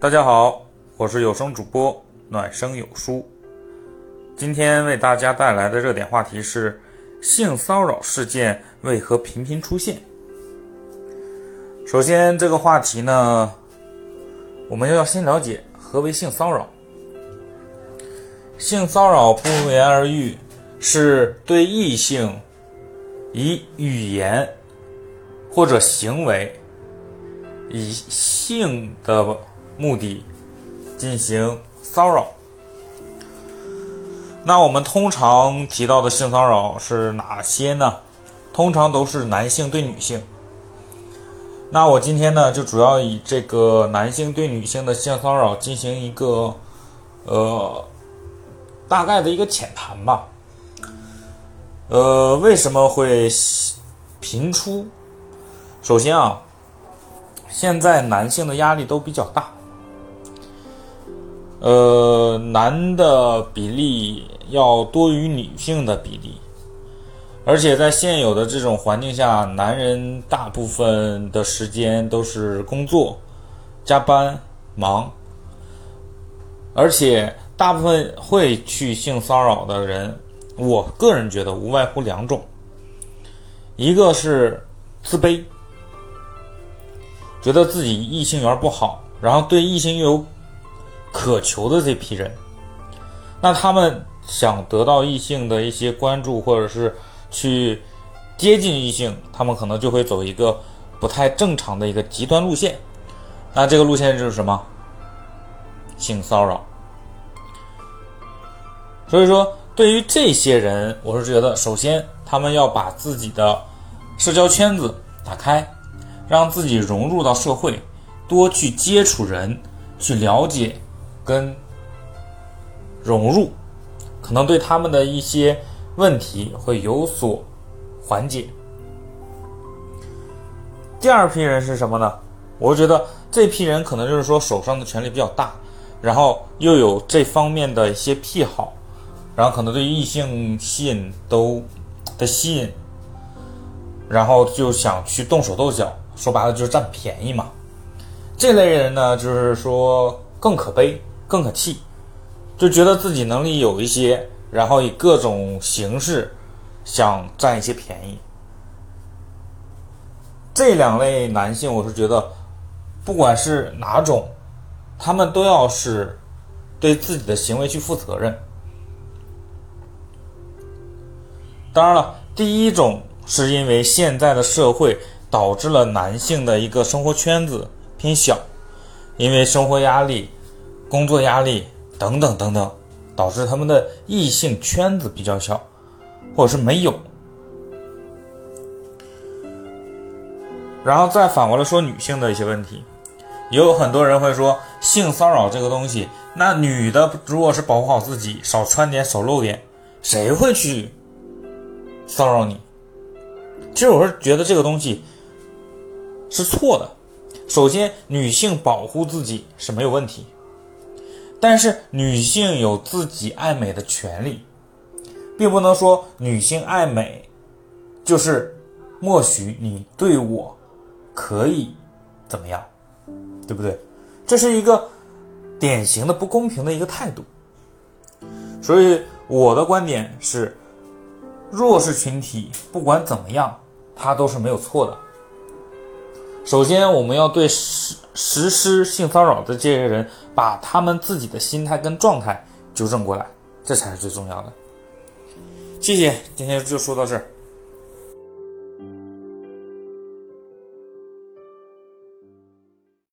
大家好，我是有声主播暖声有书。今天为大家带来的热点话题是性骚扰事件为何频频出现。首先，这个话题呢，我们要先了解何为性骚扰。性骚扰不言而喻，是对异性以语言或者行为以性的。目的进行骚扰。那我们通常提到的性骚扰是哪些呢？通常都是男性对女性。那我今天呢，就主要以这个男性对女性的性骚扰进行一个呃大概的一个浅谈吧。呃，为什么会频出？首先啊，现在男性的压力都比较大。呃，男的比例要多于女性的比例，而且在现有的这种环境下，男人大部分的时间都是工作、加班、忙，而且大部分会去性骚扰的人，我个人觉得无外乎两种，一个是自卑，觉得自己异性缘不好，然后对异性又有。渴求的这批人，那他们想得到异性的一些关注，或者是去接近异性，他们可能就会走一个不太正常的一个极端路线。那这个路线就是什么？性骚扰。所以说，对于这些人，我是觉得，首先他们要把自己的社交圈子打开，让自己融入到社会，多去接触人，去了解。跟融入，可能对他们的一些问题会有所缓解。第二批人是什么呢？我觉得这批人可能就是说手上的权力比较大，然后又有这方面的一些癖好，然后可能对异性吸引都的吸引，然后就想去动手动脚，说白了就是占便宜嘛。这类人呢，就是说更可悲。更可气，就觉得自己能力有一些，然后以各种形式想占一些便宜。这两类男性，我是觉得，不管是哪种，他们都要是对自己的行为去负责任。当然了，第一种是因为现在的社会导致了男性的一个生活圈子偏小，因为生活压力。工作压力等等等等，导致他们的异性圈子比较小，或者是没有。然后再反过来说女性的一些问题，也有很多人会说性骚扰这个东西，那女的如果是保护好自己，少穿点，少露点，谁会去骚扰你？其实我是觉得这个东西是错的。首先，女性保护自己是没有问题。但是女性有自己爱美的权利，并不能说女性爱美就是默许你对我可以怎么样，对不对？这是一个典型的不公平的一个态度。所以我的观点是，弱势群体不管怎么样，他都是没有错的。首先，我们要对实实施性骚扰的这些人，把他们自己的心态跟状态纠正过来，这才是最重要的。谢谢，今天就说到这儿。